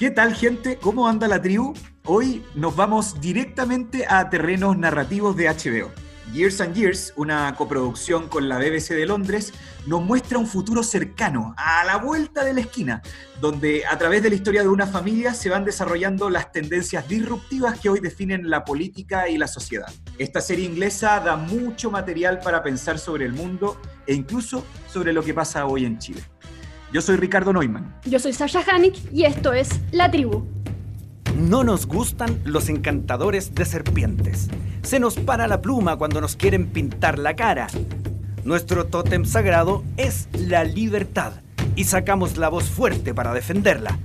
¿Qué tal gente? ¿Cómo anda la tribu? Hoy nos vamos directamente a terrenos narrativos de HBO. Years and Years, una coproducción con la BBC de Londres, nos muestra un futuro cercano, a la vuelta de la esquina, donde a través de la historia de una familia se van desarrollando las tendencias disruptivas que hoy definen la política y la sociedad. Esta serie inglesa da mucho material para pensar sobre el mundo e incluso sobre lo que pasa hoy en Chile. Yo soy Ricardo Neumann. Yo soy Sasha Hanik y esto es La Tribu. No nos gustan los encantadores de serpientes. Se nos para la pluma cuando nos quieren pintar la cara. Nuestro tótem sagrado es la libertad y sacamos la voz fuerte para defenderla.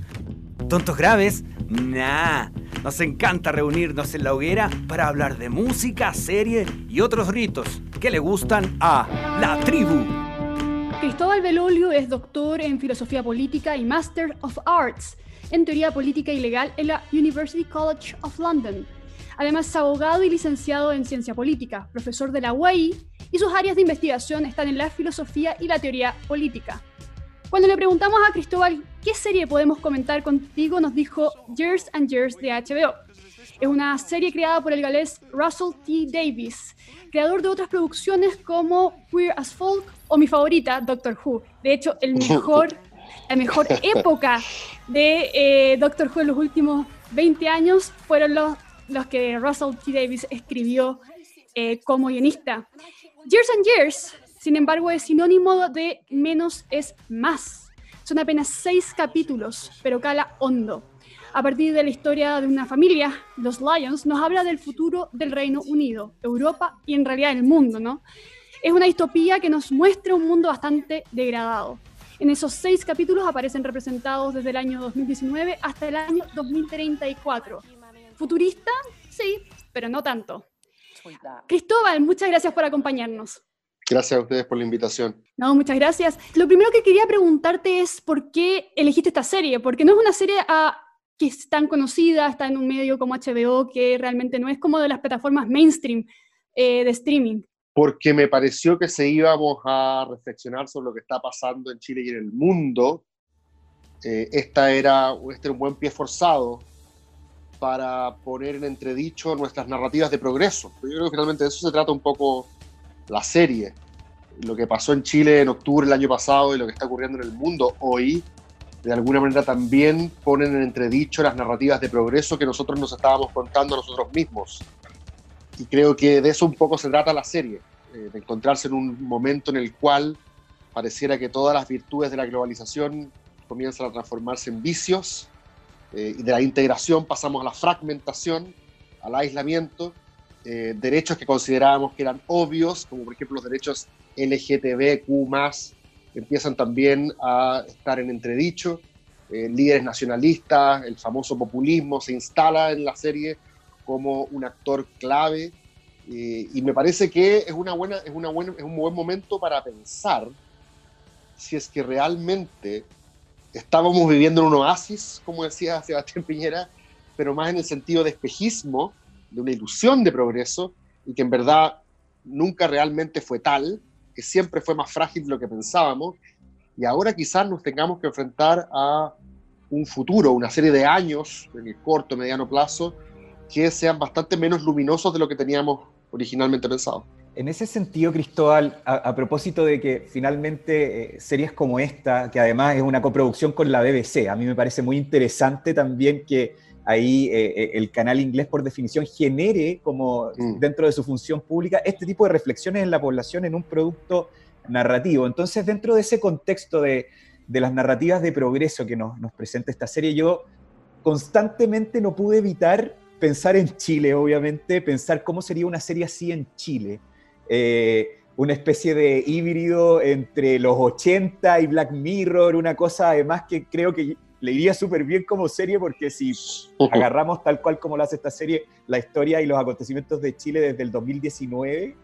¿Tontos graves? Nah. Nos encanta reunirnos en la hoguera para hablar de música, serie y otros ritos que le gustan a la tribu. Cristóbal Belolio es doctor en filosofía política y Master of Arts en teoría política y legal en la University College of London. Además es abogado y licenciado en ciencia política, profesor de la UAI y sus áreas de investigación están en la filosofía y la teoría política. Cuando le preguntamos a Cristóbal qué serie podemos comentar contigo, nos dijo Years and Years de HBO. Es una serie creada por el galés Russell T. Davis, creador de otras producciones como Queer as Folk o mi favorita, Doctor Who. De hecho, el mejor, la mejor época de eh, Doctor Who en los últimos 20 años fueron los, los que Russell T. Davis escribió eh, como guionista. Years and Years, sin embargo, es sinónimo de menos es más. Son apenas seis capítulos, pero cala hondo. A partir de la historia de una familia, los Lions, nos habla del futuro del Reino Unido, Europa y en realidad el mundo, ¿no? Es una distopía que nos muestra un mundo bastante degradado. En esos seis capítulos aparecen representados desde el año 2019 hasta el año 2034. Futurista, sí, pero no tanto. Cristóbal, muchas gracias por acompañarnos. Gracias a ustedes por la invitación. No, muchas gracias. Lo primero que quería preguntarte es por qué elegiste esta serie, porque no es una serie ah, que es tan conocida, está en un medio como HBO, que realmente no es como de las plataformas mainstream eh, de streaming porque me pareció que se íbamos a reflexionar sobre lo que está pasando en Chile y en el mundo. Eh, esta era, este era un buen pie forzado para poner en entredicho nuestras narrativas de progreso. Yo creo que finalmente de eso se trata un poco la serie. Lo que pasó en Chile en octubre del año pasado y lo que está ocurriendo en el mundo hoy, de alguna manera también ponen en entredicho las narrativas de progreso que nosotros nos estábamos contando a nosotros mismos. Y creo que de eso un poco se trata la serie, eh, de encontrarse en un momento en el cual pareciera que todas las virtudes de la globalización comienzan a transformarse en vicios, eh, y de la integración pasamos a la fragmentación, al aislamiento, eh, derechos que considerábamos que eran obvios, como por ejemplo los derechos LGTBQ empiezan también a estar en entredicho, líderes nacionalistas, el famoso populismo se instala en la serie como un actor clave eh, y me parece que es, una buena, es, una buena, es un buen momento para pensar si es que realmente estábamos viviendo en un oasis, como decía Sebastián Piñera, pero más en el sentido de espejismo, de una ilusión de progreso, y que en verdad nunca realmente fue tal, que siempre fue más frágil de lo que pensábamos, y ahora quizás nos tengamos que enfrentar a un futuro, una serie de años, en el corto, mediano plazo, que sean bastante menos luminosos de lo que teníamos originalmente pensado. En ese sentido, Cristóbal, a, propósito de que finalmente eh, series como esta, que además es una coproducción con la BBC, a mí me parece muy interesante también que ahí eh, eh, el canal inglés por definición genere como mm. dentro de su función pública este tipo de reflexiones en la población en un producto narrativo. Entonces, dentro de ese contexto de, de las narrativas de progreso que nos, nos presenta esta serie, yo constantemente no pude evitar pensar en Chile, obviamente, pensar cómo sería una serie así en Chile. Eh, una especie de híbrido entre los 80 y Black Mirror, una cosa además que creo que le iría súper bien como serie porque si agarramos tal cual como lo hace esta serie, la historia y los acontecimientos de Chile desde el 2019,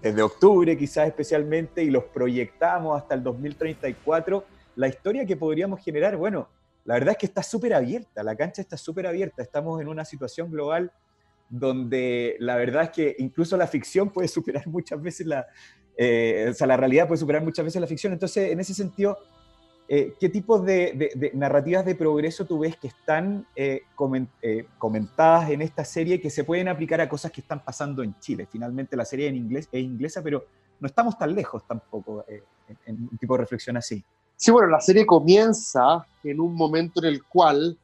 desde octubre quizás especialmente, y los proyectamos hasta el 2034, la historia que podríamos generar, bueno, la verdad es que está súper abierta, la cancha está súper abierta, estamos en una situación global donde la verdad es que incluso la ficción puede superar muchas veces la, eh, o sea, la realidad puede superar muchas veces la ficción, entonces en ese sentido eh, ¿qué tipos de, narrativas de progreso tú ves que están eh, eh, comentadas en esta serie que se pueden aplicar a cosas que están pasando en Chile? Finalmente la serie en inglés es inglesa, pero no estamos tan lejos tampoco en, un tipo de reflexión así. Sí, bueno, la serie comienza en un momento en el cual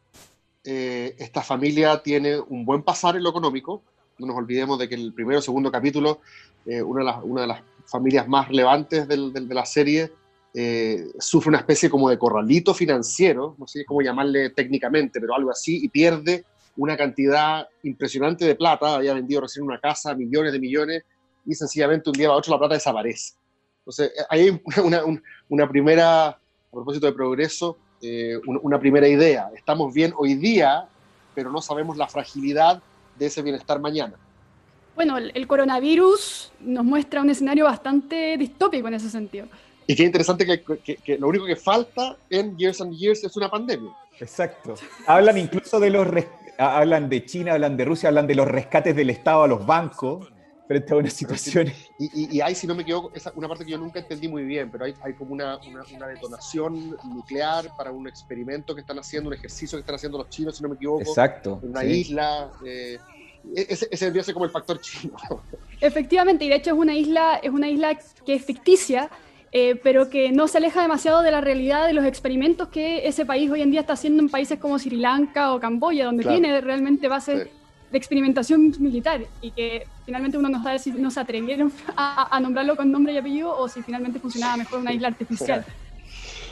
esta familia tiene un buen pasar en lo económico. No nos olvidemos de que el primero o segundo capítulo, una de, las, una, de las, familias más relevantes de la serie, eh, sufre una especie como de corralito financiero, no sé cómo llamarle técnicamente, pero algo así, y pierde una cantidad impresionante de plata, había vendido recién una casa, millones de millones, y sencillamente un día a otro la plata desaparece. Entonces, eh, hay una, una, primera, a propósito de progreso, eh, una primera idea. Estamos bien hoy día, pero no sabemos la fragilidad de ese bienestar mañana. Bueno, el coronavirus nos muestra un escenario bastante distópico en ese sentido. Y qué interesante que, que, lo único que falta en Years and Years es una pandemia. Exacto. Hablan incluso de los hablan de China, hablan de Rusia, hablan de los rescates del Estado a los bancos frente a una situación. Y, y, hay, si no me equivoco, esa, una parte que yo nunca entendí muy bien, pero hay, hay como una, una, detonación nuclear para un experimento que están haciendo, un ejercicio que están haciendo los chinos, si no me equivoco. Exacto. En una isla. Eh, e-, ese, ese debería ser como el factor chino. Efectivamente, y de hecho es una isla, es una isla que es ficticia, eh, pero que no se aleja demasiado de la realidad de los experimentos que ese país hoy en día está haciendo en países como Sri Lanka o Camboya, donde tiene realmente bases de experimentación militar y que finalmente uno no sabe si no se atrevieron a, nombrarlo con nombre y apellido o si finalmente funcionaba mejor una isla artificial.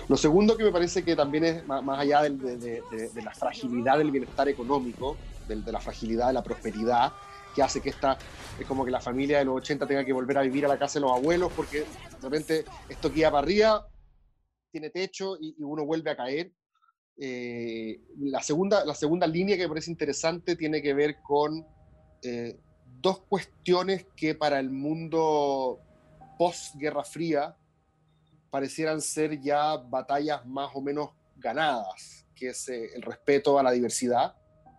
Lo segundo que me parece que también es más, allá de, de, la fragilidad del bienestar económico, de, la fragilidad de la prosperidad, que hace que esta, es como que la familia de los 80 tenga que volver a vivir a la casa de los abuelos, porque de repente esto queda para arriba, tiene techo y, uno vuelve a caer. Eh, la, segunda, la segunda línea que me parece interesante tiene que ver con eh, dos cuestiones que para el mundo post-Guerra Fría parecieran ser ya batallas más o menos ganadas, que es eh, el respeto a la diversidad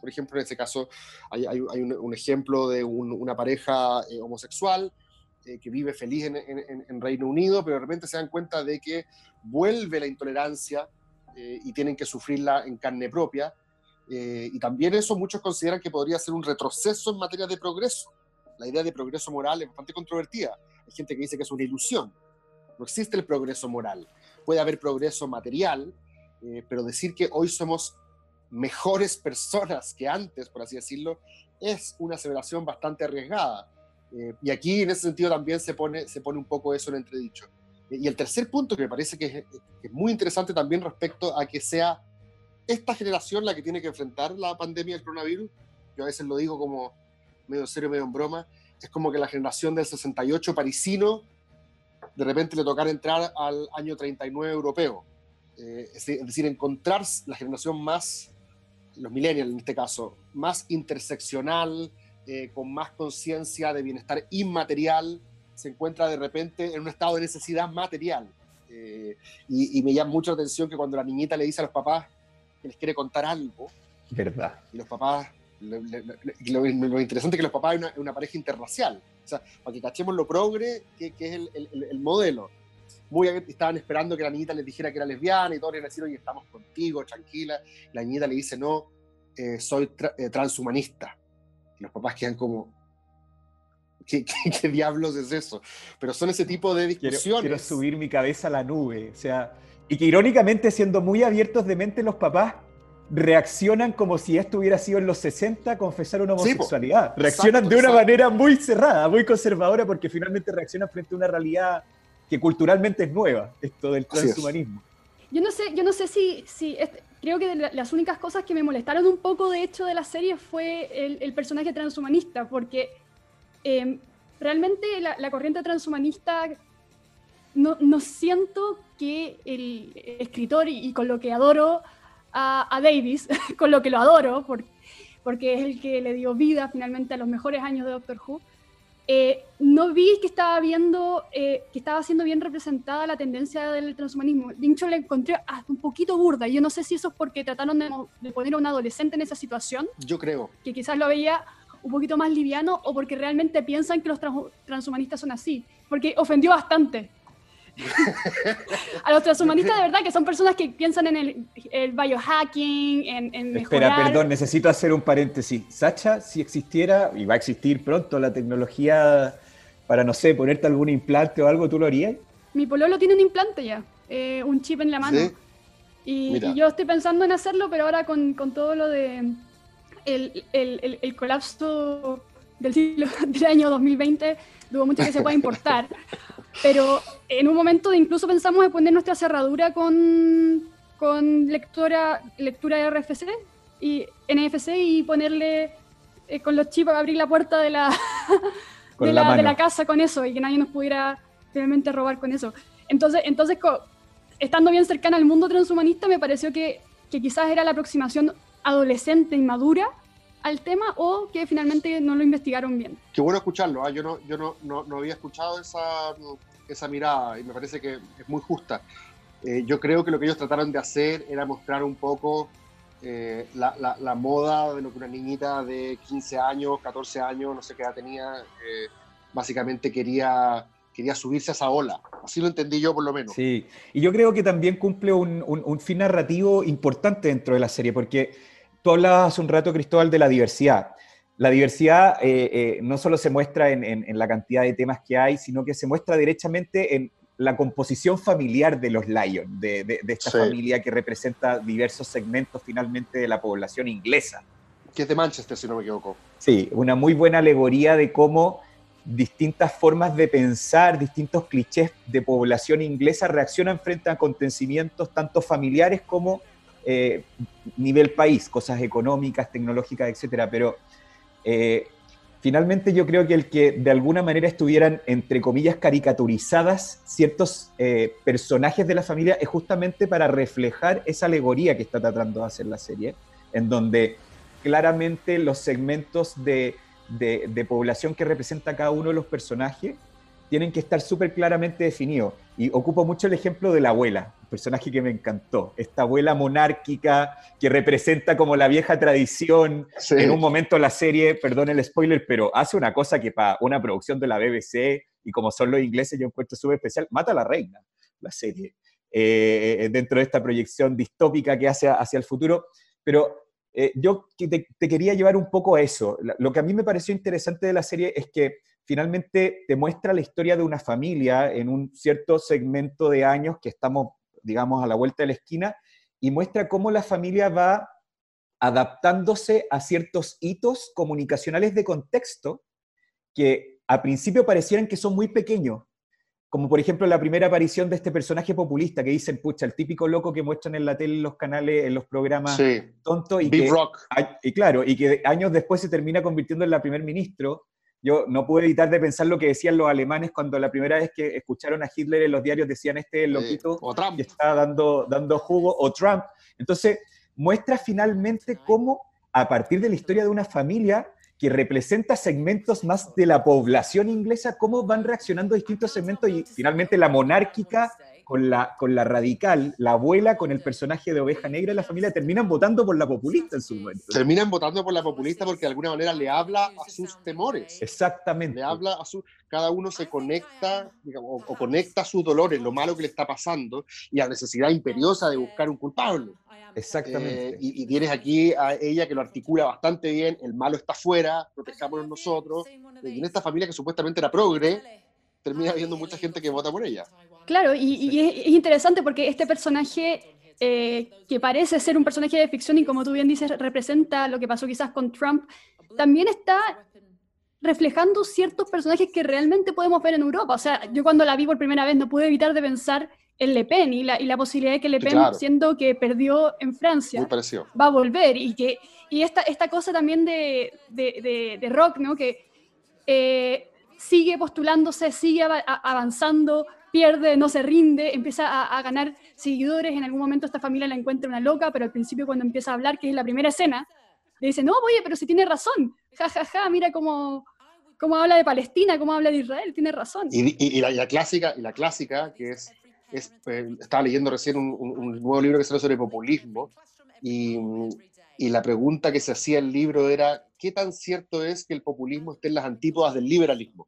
por ejemplo, en este caso hay, un, ejemplo de una pareja eh, homosexual eh, que vive feliz en, Reino Unido, pero de repente se dan cuenta de que vuelve la intolerancia eh, y tienen que sufrirla en carne propia. y también eso muchos consideran que podría ser un retroceso en materia de progreso. La idea de progreso moral es bastante controvertida. Hay gente que dice que es una ilusión. No existe el progreso moral. Puede haber progreso material, pero decir que hoy somos mejores personas que antes, por así decirlo, es una aseveración bastante arriesgada. Eh, y aquí en ese sentido también se pone, se pone un poco eso en entredicho. Eh, y el tercer punto que me parece que es, muy interesante también respecto a que sea esta generación la que tiene que enfrentar la pandemia del coronavirus, yo a veces lo digo como medio serio, medio en broma, es como que la generación del 68 parisino de repente le tocara entrar al año 39 europeo. Eh, es decir, encontrar la generación más los millennials en este caso, más interseccional, eh, con más conciencia de bienestar inmaterial, se encuentra de repente en un estado de necesidad material. Eh, y, me llama mucho la atención que cuando la niñita le dice a los papás que les quiere contar algo, verdad. Y los papás, lo, interesante es que los papás es una, pareja interracial, o sea, para que cachemos lo progre que, es el, el modelo muy estaban esperando que la niñita les dijera que era lesbiana y todos le decían, oye, estamos contigo, tranquila. La niñita le dice, no, eh, soy eh, transhumanista. Y los papás quedan como, ¿qué, ¿qué, diablos es eso? Pero son ese tipo de discusiones. Quiero, subir mi cabeza a la nube. O sea, y que irónicamente, siendo muy abiertos de mente, los papás reaccionan como si esto hubiera sido en los 60 confesar una homosexualidad. reaccionan de una manera muy cerrada, muy conservadora, porque finalmente reaccionan frente a una realidad que culturalmente es nueva, esto del transhumanismo. Yo no sé, yo no sé si, si creo que las únicas cosas que me molestaron un poco de hecho de la serie fue el, personaje transhumanista, porque em, realmente la, corriente transhumanista no, no, siento que el escritor, y, con lo que adoro a, Davis, con lo que lo adoro, porque, porque es el que le dio vida finalmente a los mejores años de Doctor Who, eh, no vi que estaba viendo, eh, que estaba siendo bien representada la tendencia del transhumanismo. De hecho, la encontré hasta un poquito burda. Yo no sé si eso es porque trataron de, poner a un adolescente en esa situación. Yo creo. Que quizás lo veía un poquito más liviano o porque realmente piensan que los transhumanistas son así. Porque ofendió bastante. A los transhumanistas de verdad, que son personas que piensan en el, biohacking, en, en Espera, perdón, necesito hacer un paréntesis. Sacha, si existiera, y va a existir pronto la tecnología para, no sé, ponerte algún implante o algo, ¿tú lo harías? Mi pololo tiene un implante ya, eh, un chip en la mano. Y, yo estoy pensando en hacerlo, pero ahora con, con todo lo de el, el, el, colapso del siglo del año 2020, dudo mucho que se pueda importar. pero en un momento incluso pensamos en poner nuestra cerradura con, con lectura, lectura RFC y NFC y ponerle eh, con los chips abrir la puerta de la, de, la, de la casa con eso y que nadie nos pudiera realmente robar con eso. Entonces, entonces estando bien cercana al mundo transhumanista, me pareció que, que quizás era la aproximación adolescente, inmadura al tema o que finalmente no lo investigaron bien. Qué bueno escucharlo, ¿ah? yo, no, yo no, no, había escuchado esa, esa mirada y me parece que es muy justa. Eh, yo creo que lo que ellos trataron de hacer era mostrar un poco eh, la, la, moda de lo que una niñita de 15 años, 14 años, no sé qué edad tenía, eh, básicamente quería quería subirse a esa ola. Así lo entendí yo, por lo menos. Sí, y yo creo que también cumple un, un, fin narrativo importante dentro de la serie, porque tú hablabas hace un rato, Cristóbal, de la diversidad. La diversidad eh, eh, no solo se muestra en, en, la cantidad de temas que hay, sino que se muestra derechamente en la composición familiar de los Lions, de, de, esta familia que representa diversos segmentos finalmente de la población inglesa. Que es de Manchester, si no me equivoco. Sí, una muy buena alegoría de cómo distintas formas de pensar, distintos clichés de población inglesa reaccionan frente a acontecimientos tanto familiares como eh, nivel país, cosas económicas, tecnológicas, etcétera. Pero eh, finalmente yo creo que el que de alguna manera estuvieran, entre comillas, caricaturizadas ciertos eh, personajes de la familia es justamente para reflejar esa alegoría que está tratando de hacer la serie, en donde claramente los segmentos de de, población que representa cada uno de los personajes tienen que estar súper claramente definidos. Y ocupo mucho el ejemplo de la abuela, personaje que me encantó. Esta abuela monárquica que representa como la vieja tradición. En un momento la serie, perdón el spoiler, pero hace una cosa que para una producción de la BBC y como son los ingleses yo encuentro súper especial, mata a la reina, la serie. Eh, dentro de esta proyección distópica que hace hacia el futuro. Pero eh, yo te, quería llevar un poco a eso. Lo que a mí me pareció interesante de la serie es que finalmente te muestra la historia de una familia en un cierto segmento de años que estamos, digamos, a la vuelta de la esquina y muestra cómo la familia va adaptándose a ciertos hitos comunicacionales de contexto que a principio parecieran que son muy pequeños, como por ejemplo la primera aparición de este personaje populista que dicen, pucha, el típico loco que muestran en la tele, en los canales, en los programas tontos. Y que, Y claro, y que años después se termina convirtiendo en la primer ministro. Yo no pude evitar de pensar lo que decían los alemanes cuando la primera vez que escucharon a Hitler en los diarios decían este el loquito que está dando, dando jugo, o Trump. Entonces, muestra finalmente cómo a partir de la historia de una familia que representa segmentos más de la población inglesa, cómo van reaccionando distintos segmentos y finalmente la monárquica con la, con la radical, la abuela con el personaje de oveja negra de la familia, terminan votando por la populista en su momento. Terminan votando por la populista porque de alguna manera le habla a sus temores. Exactamente. Le habla a su, cada uno se conecta o, o conecta sus dolores, lo malo que le está pasando y a la necesidad imperiosa de buscar un culpable. Exactamente. Eh, y, tienes aquí a ella que lo articula bastante bien, el malo está afuera, protejámonos nosotros. Y en esta familia que supuestamente era progre, termina habiendo mucha gente que vota por ella. Claro, y, es, interesante porque este personaje eh, que parece ser un personaje de ficción y como tú bien dices, representa lo que pasó quizás con Trump, también está reflejando ciertos personajes que realmente podemos ver en Europa. O sea, yo cuando la vi por primera vez no pude evitar de pensar el Le Pen y la, y la posibilidad de que Le Pen, siendo que perdió en Francia, va a volver. Y, que, y esta, esta cosa también de, de, de, rock, ¿no? que eh, sigue postulándose, sigue avanzando, pierde, no se rinde, empieza a, ganar seguidores. En algún momento esta familia la encuentra una loca, pero al principio cuando empieza a hablar, que es la primera escena, le dice, no, oye, pero si tiene razón, ja, ja, ja, mira cómo, cómo habla de Palestina, cómo habla de Israel, tiene razón. Y, la, clásica, y la clásica, que es eh, estaba leyendo recién un, nuevo libro que se sobre populismo y, y, la pregunta que se hacía el libro era, ¿qué tan cierto es que el populismo esté en las antípodas del liberalismo?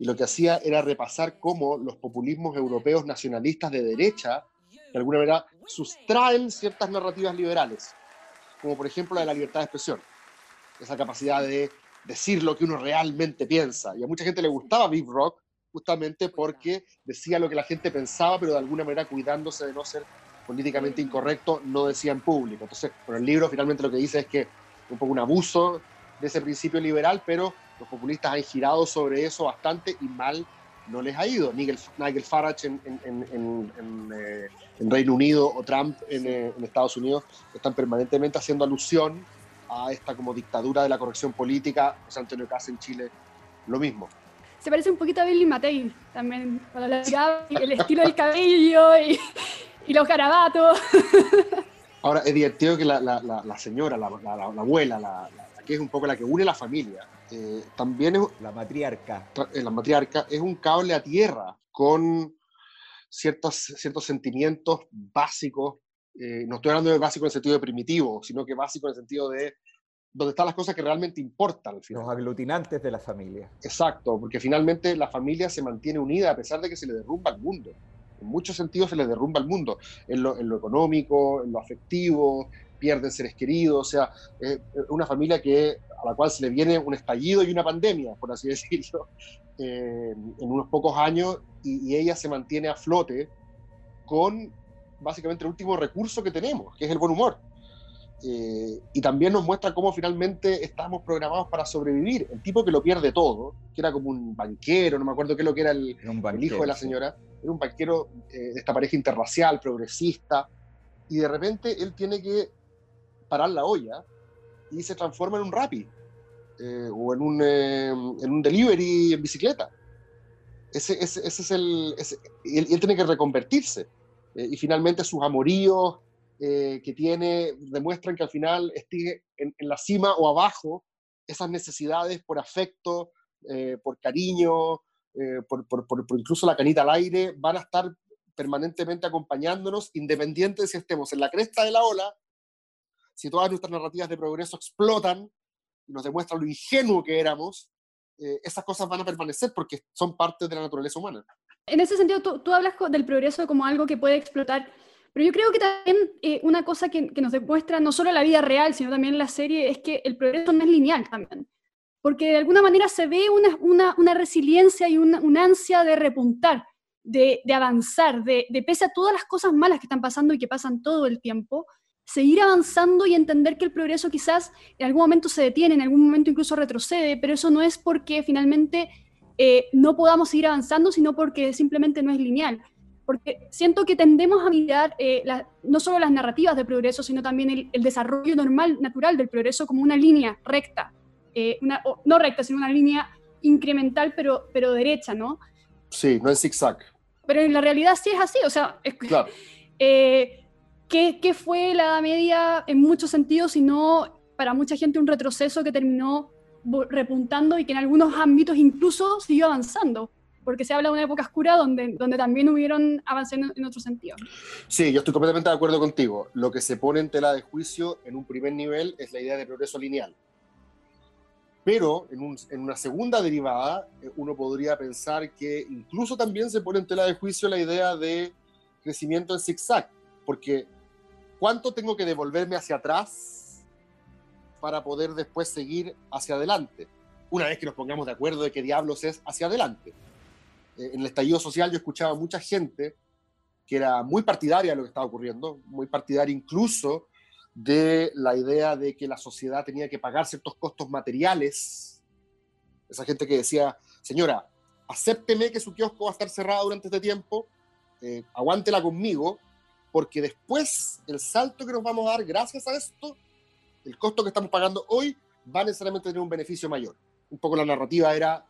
Y lo que hacía era repasar cómo los populismos europeos nacionalistas de derecha, de alguna manera, sustraen ciertas narrativas liberales, como por ejemplo la de la libertad de expresión, esa capacidad de decir lo que uno realmente piensa. Y a mucha gente le gustaba Big Rock justamente porque decía lo que la gente pensaba, pero de alguna manera cuidándose de no ser políticamente incorrecto, no decía en público. Entonces, el libro finalmente lo que dice es que un poco un abuso de ese principio liberal, pero los populistas han girado sobre eso bastante y mal no les ha ido. Nigel, Nigel Farage en, en, eh, Reino Unido o Trump eh, en, Estados Unidos están permanentemente haciendo alusión a esta como dictadura de la corrección política. José Antonio Casa en Chile, lo mismo se parece un poquito a Billy Matei también, el estilo del cabello y, y los garabatos. Ahora, es divertido que la, señora, la, abuela, la, que es un poco la que une la familia, eh, también es... La matriarca. Eh, la matriarca es un cable a tierra con ciertos, ciertos sentimientos básicos. Eh, no estoy hablando de básico en el sentido de primitivo, sino que básico en el sentido de donde están las cosas que realmente importan al final. Los aglutinantes de la familia. Exacto, porque finalmente la familia se mantiene unida a pesar de que se le derrumba el mundo. En muchos sentidos se le derrumba el mundo, en lo, en lo económico, en lo afectivo, pierden seres queridos, o sea, es una familia que, a la cual se le viene un estallido y una pandemia, por así decirlo, eh, en unos pocos años, y, y ella se mantiene a flote con básicamente el último recurso que tenemos, que es el buen humor. Eh, y también nos muestra cómo finalmente estamos programados para sobrevivir. El tipo que lo pierde todo, que era como un banquero, no me acuerdo qué es lo que era el, hijo de la señora, era un banquero eh, de esta pareja interracial, progresista, y de repente él tiene que parar la olla y se transforma en un rapi eh, o en un, en un delivery en bicicleta. Ese, ese, ese es el. él, tiene que reconvertirse. y finalmente sus amoríos, eh, que tiene demuestran que al final esté en, la cima o abajo esas necesidades por afecto, eh, por cariño, eh, por, por, por, incluso la canita al aire, van a estar permanentemente acompañándonos, independiente de si estemos en la cresta de la ola, si todas nuestras narrativas de progreso explotan y nos demuestran lo ingenuo que éramos, esas cosas van a permanecer porque son parte de la naturaleza humana. En ese sentido, tú, tú hablas del progreso como algo que puede explotar pero yo creo que también eh, una cosa que, que, nos demuestra no solo la vida real, sino también la serie, es que el progreso no es lineal también. Porque de alguna manera se ve una, una, una resiliencia y una, una, ansia de repuntar, de, de avanzar, de, de, pese a todas las cosas malas que están pasando y que pasan todo el tiempo, seguir avanzando y entender que el progreso quizás en algún momento se detiene, en algún momento incluso retrocede, pero eso no es porque finalmente eh, no podamos seguir avanzando, sino porque simplemente no es lineal porque siento que tendemos a mirar eh, no solo las narrativas de progreso, sino también el, desarrollo normal, natural del progreso como una línea recta, eh, una, no recta, sino una línea incremental, pero, pero derecha, ¿no? Sí, no es zigzag. Pero en la realidad sí es así, o sea, claro. eh, ¿qué, ¿qué, fue la Edad Media en muchos sentidos, sino para mucha gente un retroceso que terminó repuntando y que en algunos ámbitos incluso siguió avanzando? porque se habla de una época oscura donde, donde también hubieron avances en, otro sentido. Sí, yo estoy completamente de acuerdo contigo. Lo que se pone en tela de juicio en un primer nivel es la idea de progreso lineal. Pero en, un, en una segunda derivada, eh, uno podría pensar que incluso también se pone en tela de juicio la idea de crecimiento en zigzag, porque ¿cuánto tengo que devolverme hacia atrás para poder después seguir hacia adelante? Una vez que nos pongamos de acuerdo de qué diablos es hacia adelante. Eh, en el estallido social yo escuchaba mucha gente que era muy partidaria de lo que estaba ocurriendo, muy partidaria incluso de la idea de que la sociedad tenía que pagar ciertos costos materiales. Esa gente que decía, señora, acépteme que su kiosco va a estar cerrado durante este tiempo, eh, aguántela conmigo, porque después el salto que nos vamos a dar gracias a esto, el costo que estamos pagando hoy, va necesariamente a tener un beneficio mayor. Un poco la narrativa era,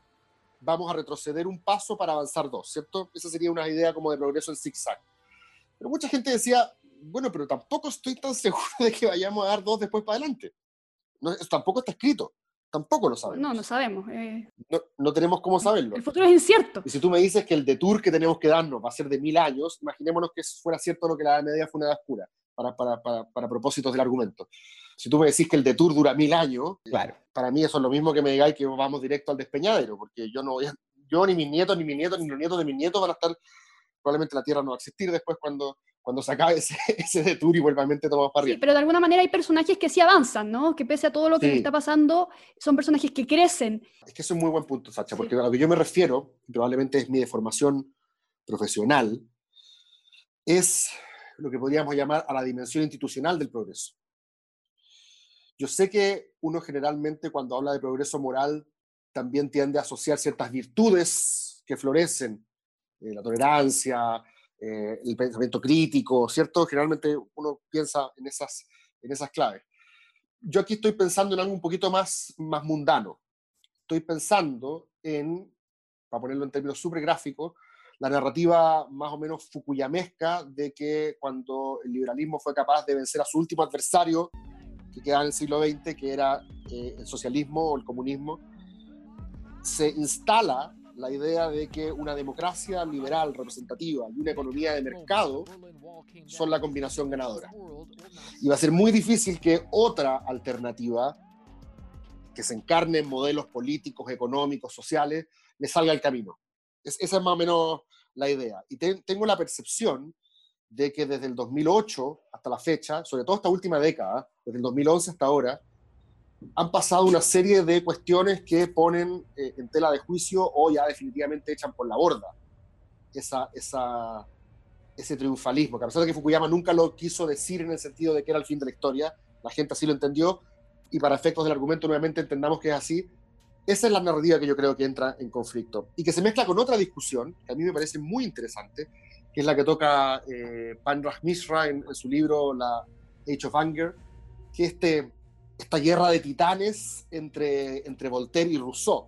vamos a retroceder un paso para avanzar dos, ¿cierto? Esa sería una idea como de progreso en zigzag. Pero mucha gente decía, bueno, pero tampoco estoy tan seguro de que vayamos a dar dos después para adelante. No, tampoco está escrito. Tampoco lo sabemos. No, no sabemos. Eh. No, no, tenemos cómo saberlo. El futuro es incierto. Y si tú me dices que el detour que tenemos que darnos va a ser de mil años, imaginémonos que fuera cierto lo que la Media fue una edad oscura, para, para, para, para propósitos del argumento. Si tú me decís que el detour dura mil años, claro. para mí eso es lo mismo que me digáis que vamos directo al despeñadero, porque yo no voy a, yo, ni mis nietos, ni mis nietos, ni los nietos de mis nietos van a estar, probablemente la Tierra no va a existir después cuando, cuando se acabe ese, ese detour y vuelve tomamos para arriba. Sí, pero de alguna manera hay personajes que sí avanzan, ¿no? Que pese a todo lo que está pasando, son personajes que crecen. Es que es un muy buen punto, Sacha, porque a lo que yo me refiero, probablemente es mi deformación profesional, es lo que podríamos llamar a la dimensión institucional del progreso. Yo sé que uno generalmente cuando habla de progreso moral también tiende a asociar ciertas virtudes que florecen, eh, la tolerancia, eh, el pensamiento crítico, ¿cierto? Generalmente uno piensa en esas, en esas claves. Yo aquí estoy pensando en algo un poquito más, más mundano. Estoy pensando en, para ponerlo en términos súper gráficos, la narrativa más o menos fukuyamesca de que cuando el liberalismo fue capaz de vencer a su último adversario, que quedaba en el siglo XX, que era eh, el socialismo o el comunismo, se instala la idea de que una democracia liberal representativa y una economía de mercado son la combinación ganadora. Y va a ser muy difícil que otra alternativa que se encarne en modelos políticos, económicos, sociales, le salga al camino. esa es más o menos la idea. Y tengo la percepción de que desde el 2008 hasta la fecha, sobre todo esta última década, desde el 2011 hasta ahora, han pasado una serie de cuestiones que ponen eh, en tela de juicio o ya definitivamente echan por la borda esa, ese triunfalismo, que a pesar de que Fukuyama nunca lo quiso decir en el sentido de que era el fin de la historia, la gente así lo entendió, y para efectos del argumento nuevamente entendamos que es así, esa es la narrativa que yo creo que entra en conflicto y que se mezcla con otra discusión que a mí me parece muy interesante, que es la que toca eh, Panraj Mishra en, en, su libro La Age of Anger, que este esta guerra de titanes entre, entre Voltaire y Rousseau.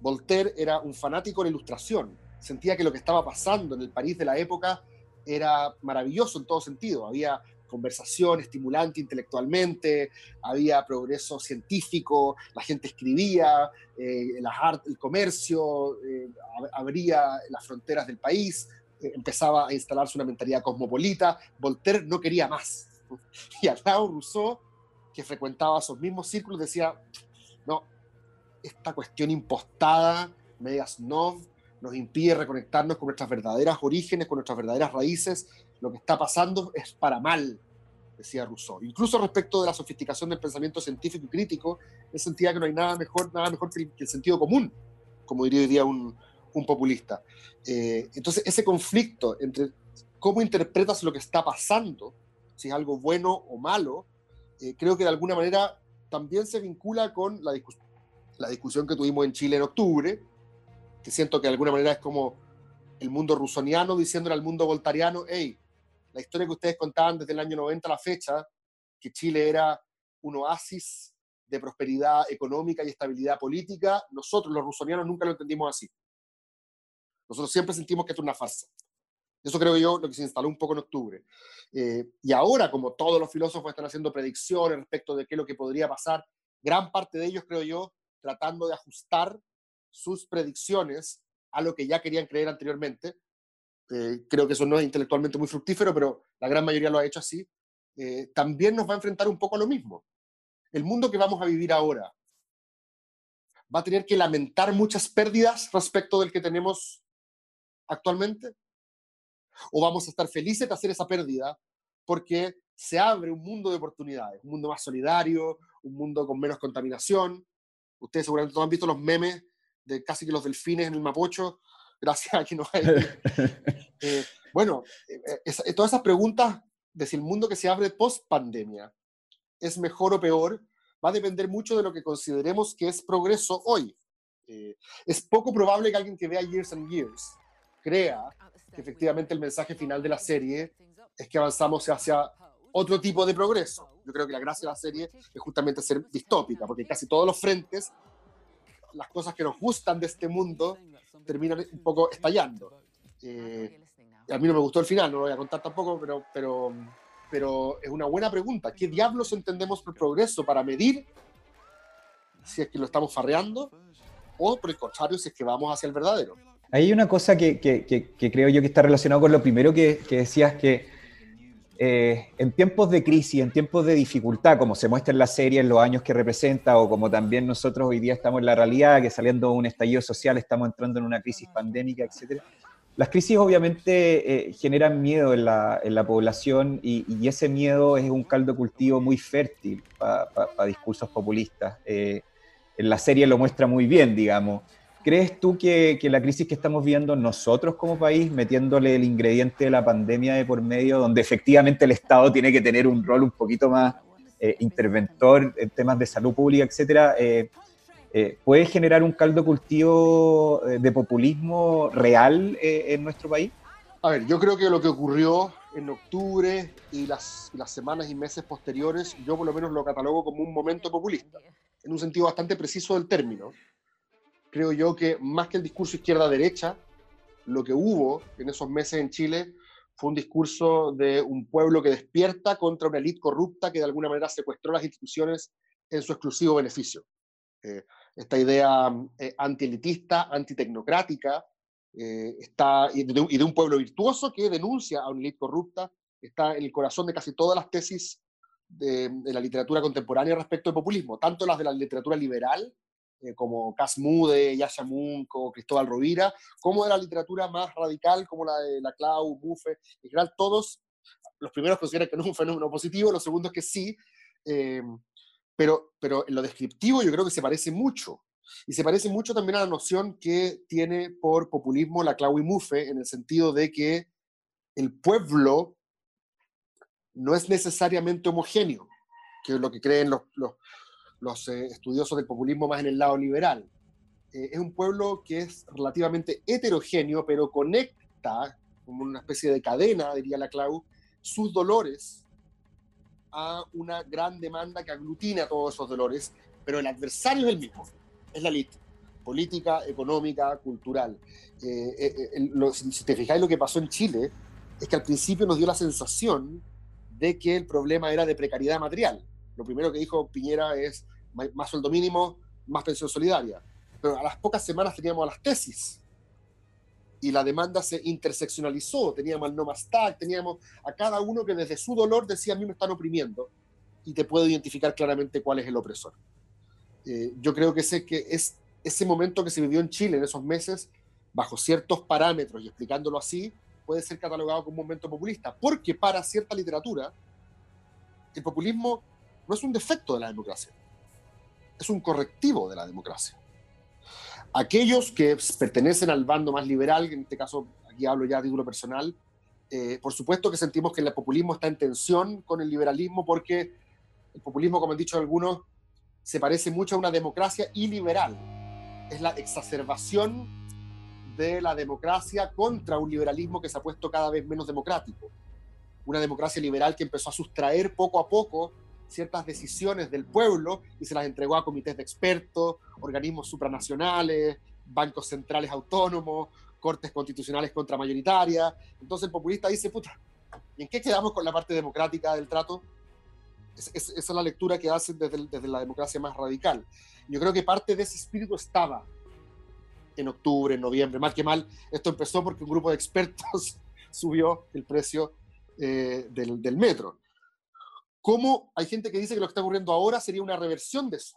Voltaire era un fanático de la ilustración, sentía que lo que estaba pasando en el París de la época era maravilloso en todo sentido. Había conversación estimulante intelectualmente, había progreso científico, la gente escribía, eh, el comercio, eh, abría las fronteras del país, eh, empezaba a instalarse una mentalidad cosmopolita. Voltaire no quería más. Y al lado Rousseau que frecuentaba esos mismos círculos decía, no, esta cuestión impostada, medias no, nos impide reconectarnos con nuestras verdaderas orígenes, con nuestras verdaderas raíces, lo que está pasando es para mal, decía Rousseau. Incluso respecto de la sofisticación del pensamiento científico y crítico, él sentía que no hay nada mejor, nada mejor que el, sentido común, como diría hoy día un, un populista. Eh, entonces, ese conflicto entre cómo interpretas lo que está pasando, si es algo bueno o malo, eh, creo que de alguna manera también se vincula con la, la discusión que tuvimos en Chile en octubre, que siento que de alguna manera es como el mundo rusoniano diciéndole al mundo voltariano, hey, la historia que ustedes contaban desde el año 90 a la fecha, que Chile era un oasis de prosperidad económica y estabilidad política, nosotros los rusonianos nunca lo entendimos así. Nosotros siempre sentimos que esto es una farsa. Eso creo yo lo que se instaló un poco en octubre. Eh, y ahora, como todos los filósofos están haciendo predicciones respecto de qué es lo que podría pasar, gran parte de ellos, creo yo, tratando de ajustar sus predicciones a lo que ya querían creer anteriormente. Eh, creo que eso no es intelectualmente muy fructífero, pero la gran mayoría lo ha hecho así. Eh, también nos va a enfrentar un poco a lo mismo. El mundo que vamos a vivir ahora va a tener que lamentar muchas pérdidas respecto del que tenemos actualmente o vamos a estar felices de hacer esa pérdida porque se abre un mundo de oportunidades, un mundo más solidario, un mundo con menos contaminación. Ustedes seguramente todos han visto los memes de casi que los delfines en el Mapocho, gracias a que no hay... Eh, bueno, eh, eh, todas esas preguntas de si el mundo que se abre post pandemia es mejor o peor, va a depender mucho de lo que consideremos que es progreso hoy. es poco probable que alguien que vea Years and Years crea que efectivamente el mensaje final de la serie es que avanzamos hacia otro tipo de progreso. Yo creo que la gracia de la serie es justamente ser distópica, porque casi todos los frentes, las cosas que nos gustan de este mundo, terminan un poco estallando. Eh, a mí no me gustó el final, no lo voy a contar tampoco, pero, pero, pero es una buena pregunta. ¿Qué diablos entendemos por progreso para medir si es que lo estamos farreando o por el contrario si es que vamos hacia el verdadero? Hay una cosa que, creo yo que está relacionado con lo primero que, decías, que eh, en tiempos de crisis, en tiempos de dificultad, como se muestra en la serie, en los años que representa, o como también nosotros hoy día estamos en la realidad, que saliendo de un estallido social estamos entrando en una crisis pandémica, etc. Las crisis obviamente eh, generan miedo en la, población y, ese miedo es un caldo cultivo muy fértil para discursos populistas. Eh, en la serie lo muestra muy bien, digamos. ¿Crees tú que, la crisis que estamos viendo nosotros como país, metiéndole el ingrediente de la pandemia de por medio, donde efectivamente el Estado tiene que tener un rol un poquito más eh, interventor en temas de salud pública, etcétera, eh, eh, puede generar un caldo cultivo de populismo real en nuestro país? A ver, yo creo que lo que ocurrió en octubre y las, las semanas y meses posteriores, yo por lo menos lo catalogo como un momento populista, en un sentido bastante preciso del término creo yo que más que el discurso izquierda-derecha, lo que hubo en esos meses en Chile fue un discurso de un pueblo que despierta contra una élite corrupta que de alguna manera secuestró las instituciones en su exclusivo beneficio. Eh, esta idea eh, antielitista, antitecnocrática, eh, está, y de, un pueblo virtuoso que denuncia a una élite corrupta, está en el corazón de casi todas las tesis de, de, la literatura contemporánea respecto al populismo, tanto las de la literatura liberal eh, como Casmude, Yasha Munco, Cristóbal Rovira, como de la literatura más radical, como la de la Clau, Buffe, en general todos, los primeros consideran que no es un fenómeno positivo, los segundos que sí, eh, pero, pero en lo descriptivo yo creo que se parece mucho. Y se parece mucho también a la noción que tiene por populismo la Clau y Muffe, en el sentido de que el pueblo no es necesariamente homogéneo, que es lo que creen los, los, los eh, estudiosos del populismo más en el lado liberal. Eh, es un pueblo que es relativamente heterogéneo, pero conecta, como una especie de cadena, diría la Clau, sus dolores a una gran demanda que aglutina todos esos dolores, pero el adversario es el mismo, es la élite política, económica, cultural. Eh, si te fijáis lo que pasó en Chile, es que al principio nos dio la sensación de que el problema era de precariedad material. Lo primero que dijo Piñera es más sueldo mínimo, más pensión solidaria. Pero a las pocas semanas teníamos las tesis y la demanda se interseccionalizó. Teníamos al no más tag, teníamos a cada uno que desde su dolor decía a mí me están oprimiendo y te puedo identificar claramente cuál es el opresor. Eh, yo creo que, sé que es ese momento que se vivió en Chile en esos meses, bajo ciertos parámetros y explicándolo así, puede ser catalogado como un momento populista, porque para cierta literatura, el populismo no es un defecto de la democracia es un correctivo de la democracia. Aquellos que pertenecen al bando más liberal, en este caso aquí hablo ya a título personal, eh, por supuesto que sentimos que el populismo está en tensión con el liberalismo porque el populismo, como han dicho algunos, se parece mucho a una democracia iliberal. Es la exacerbación de la democracia contra un liberalismo que se ha puesto cada vez menos democrático. Una democracia liberal que empezó a sustraer poco a poco ciertas decisiones del pueblo y se las entregó a comités de expertos, organismos supranacionales, bancos centrales autónomos, cortes constitucionales contramayoritarias. Entonces el populista dice, puta, ¿y en qué quedamos con la parte democrática del trato? esa es la lectura que hacen desde, desde la democracia más radical. Yo creo que parte de ese espíritu estaba en octubre, en noviembre. Mal que mal, esto empezó porque un grupo de expertos subió el precio eh, del, del, metro. ¿Cómo hay gente que dice que lo que está ocurriendo ahora sería una reversión de eso?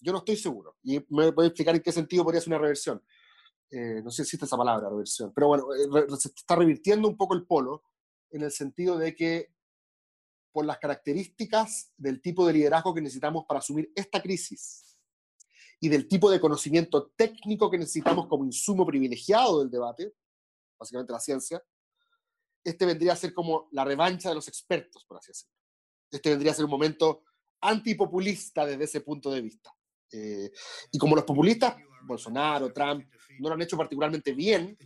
Yo no estoy seguro. Y me voy a explicar en qué sentido podría ser una reversión. Eh, no sé si existe esa palabra, reversión. Pero bueno, eh, se está revirtiendo un poco el polo en el sentido de que por las características del tipo de liderazgo que necesitamos para asumir esta crisis y del tipo de conocimiento técnico que necesitamos como insumo privilegiado del debate, básicamente la ciencia, este vendría a ser como la revancha de los expertos, por así decirlo este vendría a ser un momento antipopulista desde ese punto de vista. Eh, y como los populistas, Bolsonaro, Trump, no lo han hecho particularmente bien,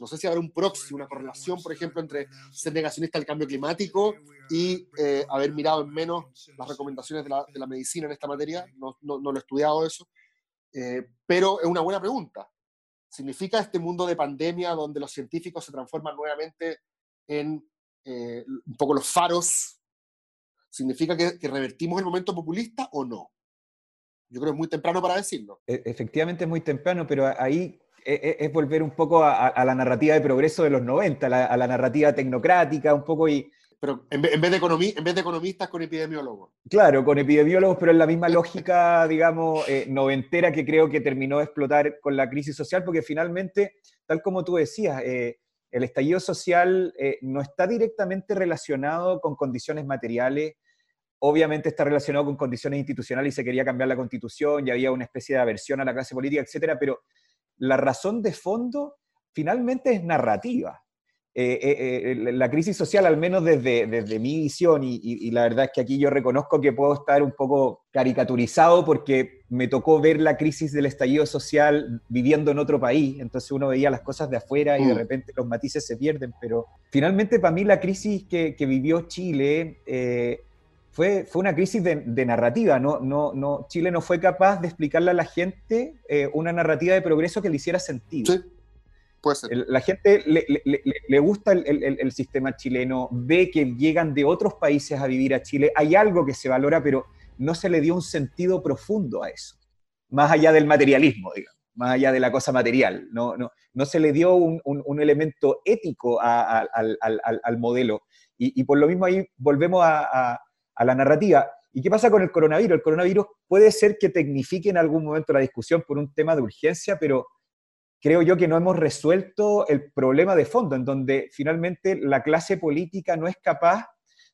no sé si habrá un proxy, una correlación, por ejemplo, entre ser negacionista del cambio climático y eh, haber mirado en menos las recomendaciones de la, de la, medicina en esta materia. No, no, no lo he estudiado eso, eh, pero es una buena pregunta. ¿Significa este mundo de pandemia donde los científicos se transforman nuevamente en un poco los faros ¿Significa que, revertimos el momento populista o no? Yo creo que es muy temprano para decirlo. E, efectivamente es muy temprano, pero ahí e, e, es, volver un poco a, la narrativa de progreso de los 90, a la narrativa tecnocrática, un poco y Pero en vez, de en vez de economistas, con epidemiólogos. Claro, con epidemiólogos, pero en la misma lógica, digamos, eh, noventera que creo que terminó de explotar con la crisis social, porque finalmente, tal como tú decías, eh, el estallido social eh, no está directamente relacionado con condiciones materiales, obviamente está relacionado con condiciones institucionales y se quería cambiar la constitución y había una especie de aversión a la clase política, etcétera, pero la razón de fondo finalmente es narrativa. Eh, eh, eh, la crisis social, al menos desde, desde mi visión, y, la verdad es que aquí yo reconozco que puedo estar un poco caricaturizado porque me tocó ver la crisis del estallido social viviendo en otro país, entonces uno veía las cosas de afuera y de mm. repente los matices se pierden, pero finalmente para mí la crisis que, vivió Chile fue, fue una crisis de, narrativa, no, no, no, Chile no fue capaz de explicarle a la gente una narrativa de progreso que le hiciera sentido. Sí la gente le, gusta el, sistema chileno, ve que llegan de otros países a vivir a Chile, hay algo que se valora, pero no se le dio un sentido profundo a eso, más allá del materialismo, digamos, más allá de la cosa material, no, no, no se le dio un, elemento ético al, modelo. Y, por lo mismo ahí volvemos a, a la narrativa. ¿Y qué pasa con el coronavirus? El coronavirus puede ser que tecnifique en algún momento la discusión por un tema de urgencia, pero creo yo que no hemos resuelto el problema de fondo, en donde finalmente la clase política no es capaz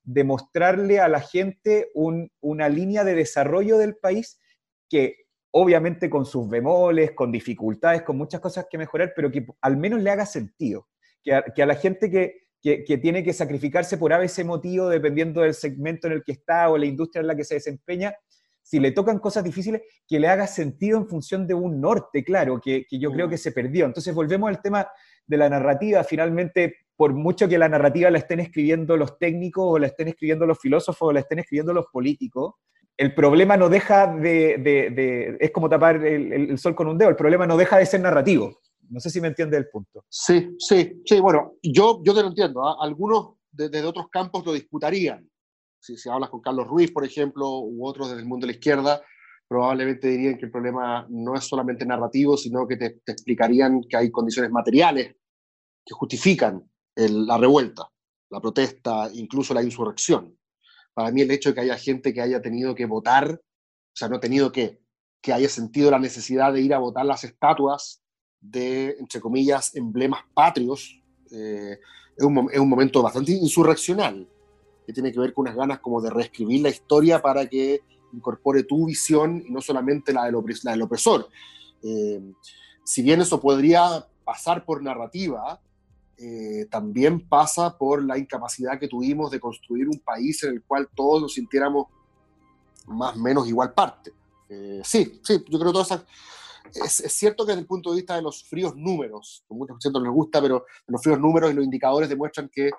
de mostrarle a la gente una línea de desarrollo del país que obviamente con sus bemoles, con dificultades, con muchas cosas que mejorar, pero que al menos le haga sentido, que a, la gente que, que, tiene que sacrificarse por ese motivo, dependiendo del segmento en el que está o la industria en la que se desempeña, si le tocan cosas difíciles, que le haga sentido en función de un norte, claro, que, yo creo mm. que se perdió. Entonces volvemos al tema de la narrativa. Finalmente, por mucho que la narrativa la estén escribiendo los técnicos o la estén escribiendo los filósofos o la estén escribiendo los políticos, el problema no deja de, es como tapar el, sol con un dedo, el problema no deja de ser narrativo. No sé si me entiende el punto. Sí, sí, sí, bueno, yo, yo te lo entiendo. ¿ah? Algunos desde otros campos lo disputarían si, hablas con Carlos Ruiz, por ejemplo, u otros desde el mundo de la izquierda, probablemente dirían que el problema no es solamente narrativo, sino que te, explicarían que hay condiciones materiales que justifican la revuelta, la protesta, incluso la insurrección. Para mí el hecho de que haya gente que haya tenido que votar, o sea, no tenido que, que haya sentido la necesidad de ir a votar las estatuas de, entre comillas, emblemas patrios, eh, es, un, es un momento bastante insurreccional que tiene que ver con unas ganas como de reescribir la historia para que incorpore tu visión y no solamente la del, opresor. Eh, si bien eso podría pasar por narrativa, eh, también pasa por la incapacidad que tuvimos de construir un país en el cual todos nos sintiéramos más o menos igual parte. Eh, sí, sí, yo creo que todo es, es, cierto que desde el punto de vista de los fríos números, que muchos no les gusta, pero los fríos números y los indicadores demuestran que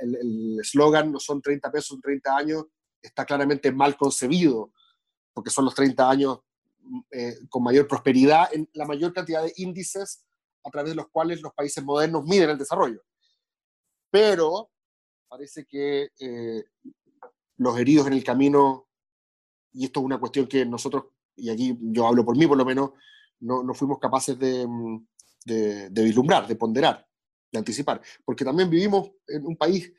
el eslogan no son 30 pesos en 30 años, está claramente mal concebido, porque son los 30 años mm, eh, con mayor prosperidad en la mayor cantidad de índices a través de los cuales los países modernos miden el desarrollo. Pero parece que eh, los heridos en el camino, y esto es una cuestión que nosotros, y aquí yo hablo por mí por lo menos, no, no fuimos capaces de, mm, de, de vislumbrar, de ponderar de anticipar, porque también vivimos en un país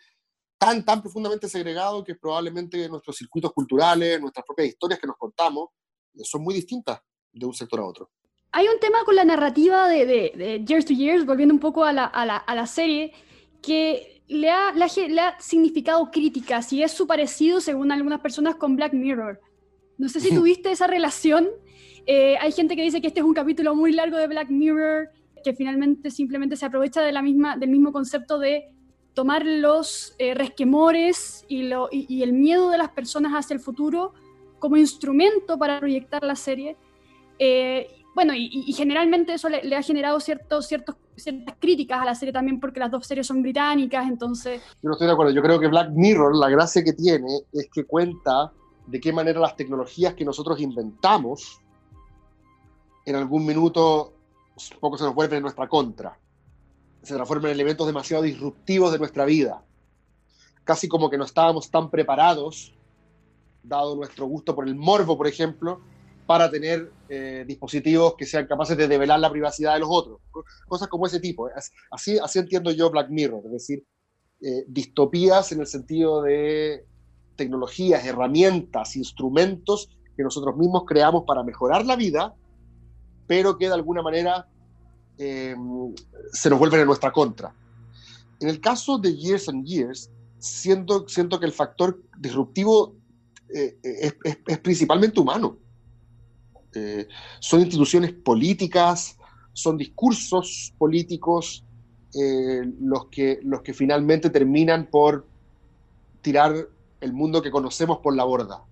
tan, tan profundamente segregado que probablemente nuestros circuitos culturales, nuestras propias historias que nos contamos, eh, son muy distintas de un sector a otro. Hay un tema con la narrativa de, de, Years to Years, volviendo un poco a la, a la, a la serie, que le ha, le, ha, significado críticas y es su parecido, según algunas personas, con Black Mirror. No sé si tuviste esa relación. Eh, hay gente que dice que este es un capítulo muy largo de Black Mirror, que finalmente simplemente se aprovecha de la misma, del mismo concepto de tomar los eh, resquemores y, lo, y, el miedo de las personas hacia el futuro como instrumento para proyectar la serie. Eh, bueno, y, generalmente eso le, ha generado ciertos, ciertos, ciertas críticas a la serie también porque las dos series son británicas, entonces... Yo no estoy de acuerdo, yo creo que Black Mirror, la gracia que tiene es que cuenta de qué manera las tecnologías que nosotros inventamos en algún minuto poco se nos vuelve en nuestra contra. Se transforman en elementos demasiado disruptivos de nuestra vida. Casi como que no estábamos tan preparados, dado nuestro gusto por el morbo, por ejemplo, para tener eh, dispositivos que sean capaces de develar la privacidad de los otros. Cosas como ese tipo. Así, así entiendo yo Black Mirror. Es decir, eh, distopías en el sentido de tecnologías, herramientas, instrumentos que nosotros mismos creamos para mejorar la vida, pero que de alguna manera eh, se nos vuelven en nuestra contra. En el caso de Years and Years, siento, siento que el factor disruptivo eh, es, es, principalmente humano. Eh, son instituciones políticas, son discursos políticos los, que, los que finalmente terminan por tirar el mundo que conocemos por la borda.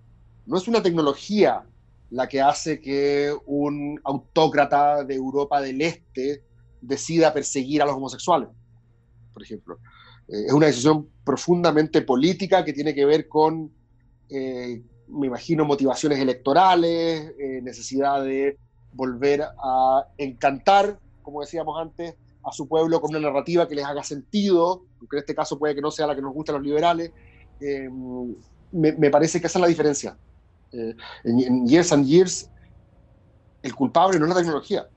No es una tecnología la que hace que un autócrata de Europa del Este decida perseguir a los homosexuales, por ejemplo. Eh, es una decisión profundamente política que tiene que ver con, eh, me imagino, motivaciones electorales, eh, necesidad de volver a encantar, como decíamos antes, a su pueblo con una narrativa que les haga sentido, aunque en este caso puede que no sea la que nos gusta a los liberales. Me, me, parece que esa es la diferencia. Eh, en, Years and Years, el culpable no es la tecnología,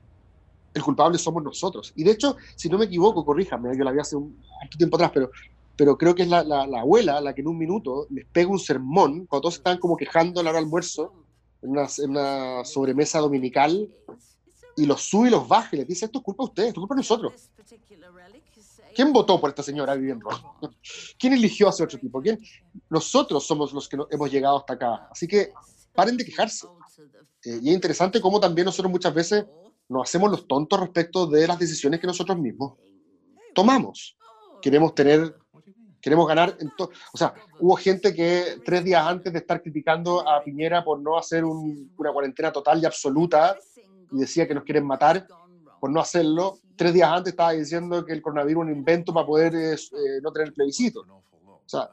el culpable somos nosotros. Y de hecho, si no me equivoco, corríjame, yo la vi hace un tiempo atrás, pero, pero creo que es la, la, abuela la que en un minuto les pega un sermón, cuando todos están como quejando a la hora del almuerzo, en una, en una, sobremesa dominical, y los sube y los baja y les dice, esto es culpa de ustedes, esto es culpa de nosotros. ¿Quién votó por esta señora viviendo? ¿Quién eligió a ese otro tipo? ¿Quién? Nosotros somos los que hemos llegado hasta acá. Así que paren de quejarse. Eh, y es interesante cómo también nosotros muchas veces nos hacemos los tontos respecto de las decisiones que nosotros mismos tomamos. Queremos tener, queremos ganar. En o sea, hubo gente que tres días antes de estar criticando a Piñera por no hacer una cuarentena total y absoluta y decía que nos quieren matar por no hacerlo, tres días antes estaba diciendo que el coronavirus es un invento para poder eh, eh, no tener el plebiscito. O sea,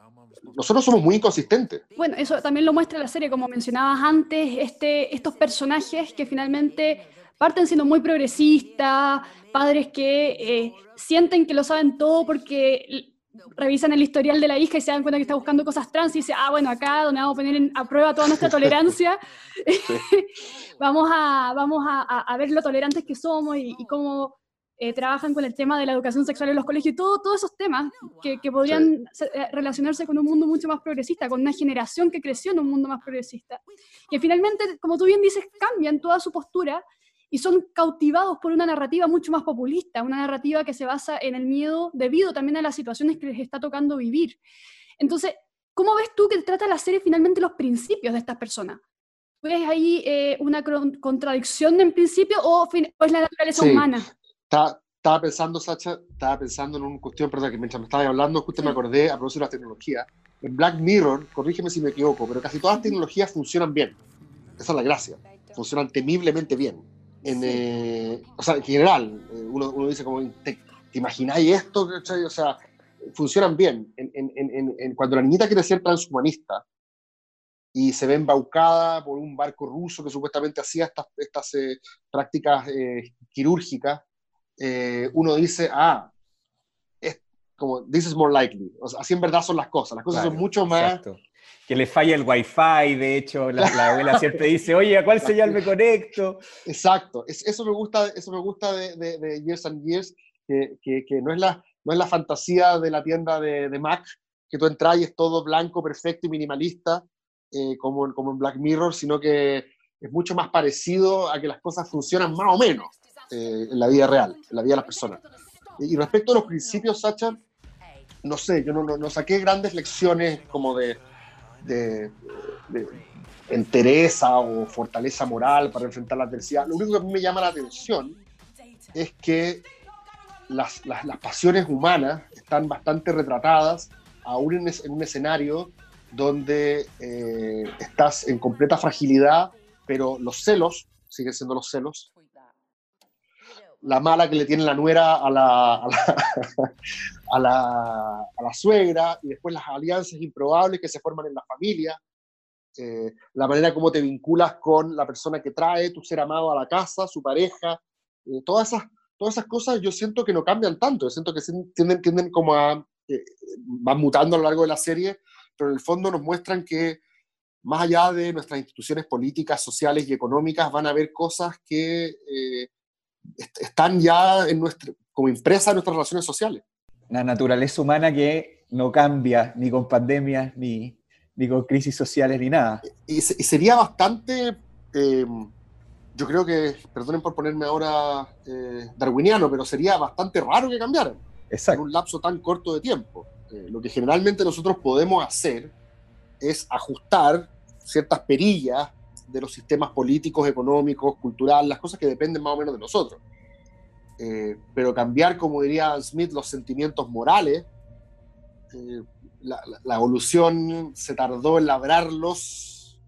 nosotros somos muy inconsistentes. Bueno, eso también lo muestra la serie, como mencionabas antes, este, estos personajes que finalmente parten siendo muy progresistas, padres que eh, sienten que lo saben todo porque revisan el historial de la hija y se dan cuenta que está buscando cosas trans y dice, ah, bueno, acá donde vamos a poner a prueba toda nuestra tolerancia, vamos, a, vamos a, a, ver lo tolerantes que somos y, y cómo eh, trabajan con el tema de la educación sexual en los colegios y todo, todos esos temas que, que podrían eh, relacionarse con un mundo mucho más progresista, con una generación que creció en un mundo más progresista. Que finalmente, como tú bien dices, cambian toda su postura y son cautivados por una narrativa mucho más populista, una narrativa que se basa en el miedo debido también a las situaciones que les está tocando vivir. Entonces, ¿cómo ves tú que trata la serie finalmente los principios de estas personas? ¿Ves ahí eh, una contradicción en principio o, es la naturaleza humana? Estaba, pensando, Sacha, estaba pensando en una cuestión, perdón, que mientras me estaba hablando, justo me acordé a propósito de las tecnologías. En Black Mirror, corrígeme si me equivoco, pero casi todas las tecnologías funcionan bien. Esa es la gracia. Funcionan temiblemente bien. En, eh, o sea, en general, eh, uno, uno, dice como, ¿te, imagináis esto? O sea, funcionan bien. En, en, cuando la niñita quiere ser transhumanista y se ve embaucada por un barco ruso que supuestamente hacía estas, estas eh, prácticas quirúrgicas, eh, uno dice, ah, es como, this is more likely. O sea, así en verdad son las cosas. Las cosas son mucho más... Que le falla el wifi, de hecho, la, abuela siempre dice, oye, ¿a cuál señal me conecto? Exacto, eso me gusta, eso me gusta de, de, Years and Years, que, que, no, es la, no es la fantasía de la tienda de, de Mac, que tú entras y es todo blanco, perfecto y minimalista, eh, como, como en Black Mirror, sino que es mucho más parecido a que las cosas funcionan más o menos. Eh, en la vida real, en la vida de las personas. Y respecto a los principios, Sacha, no sé, yo no, no, saqué grandes lecciones como de, de, entereza o fortaleza moral para enfrentar la adversidad. Lo único que a mí me llama la atención es que las, las, las pasiones humanas están bastante retratadas aún en, en un escenario donde eh, estás en completa fragilidad, pero los celos, siguen siendo los celos, la mala que le tiene la nuera a la, a la, suegra, y después las alianzas improbables que se forman en la familia, eh, la manera como te vinculas con la persona que trae tu ser amado a la casa, su pareja, eh, todas, esas, todas esas cosas yo siento que no cambian tanto, siento que tienden, tienden como eh, van mutando a lo largo de la serie, pero en el fondo nos muestran que más allá de nuestras instituciones políticas, sociales y económicas, van a haber cosas que están ya en nuestra, como impresas en nuestras relaciones sociales. La naturaleza humana que no cambia ni con pandemias, ni, ni con crisis sociales, ni nada. Y, sería bastante, eh, yo creo que, perdonen por ponerme ahora eh, darwiniano, pero sería bastante raro que cambiaran Exacto. en un lapso tan corto de tiempo. Eh, lo que generalmente nosotros podemos hacer es ajustar ciertas perillas de los sistemas políticos, económicos, culturales, las cosas que dependen más o menos de nosotros. Eh, pero cambiar, como diría Smith, los sentimientos morales, eh, la, evolución se tardó en labrarlos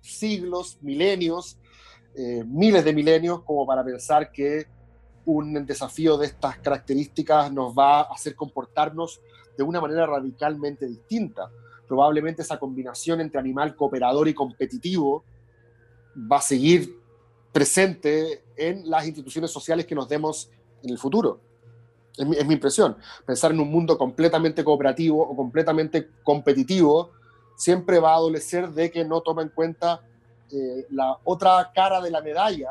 siglos, milenios, eh, miles de milenios, como para pensar que un desafío de estas características nos va a hacer comportarnos de una manera radicalmente distinta. Probablemente esa combinación entre animal cooperador y competitivo va a seguir presente en las instituciones sociales que nos demos en el futuro. Es mi, impresión. Pensar en un mundo completamente cooperativo o completamente competitivo siempre va a adolecer de que no toma en cuenta eh, la otra cara de la medalla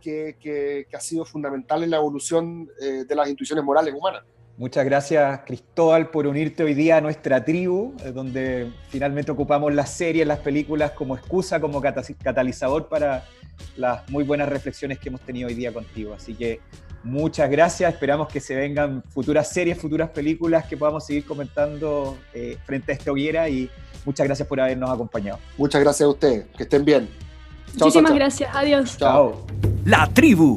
que, ha sido fundamental en la evolución eh, de las instituciones morales humanas. Muchas gracias, Cristóbal, por unirte hoy día a nuestra tribu, eh, donde finalmente ocupamos las series, las películas como excusa, como catalizador para las muy buenas reflexiones que hemos tenido hoy día contigo. Así que muchas gracias, esperamos que se vengan futuras series, futuras películas que podamos seguir comentando eh, frente a esta hoguera y muchas gracias por habernos acompañado. Muchas gracias a ustedes, que estén bien. Muchísimas gracias, adiós. Chao. La tribu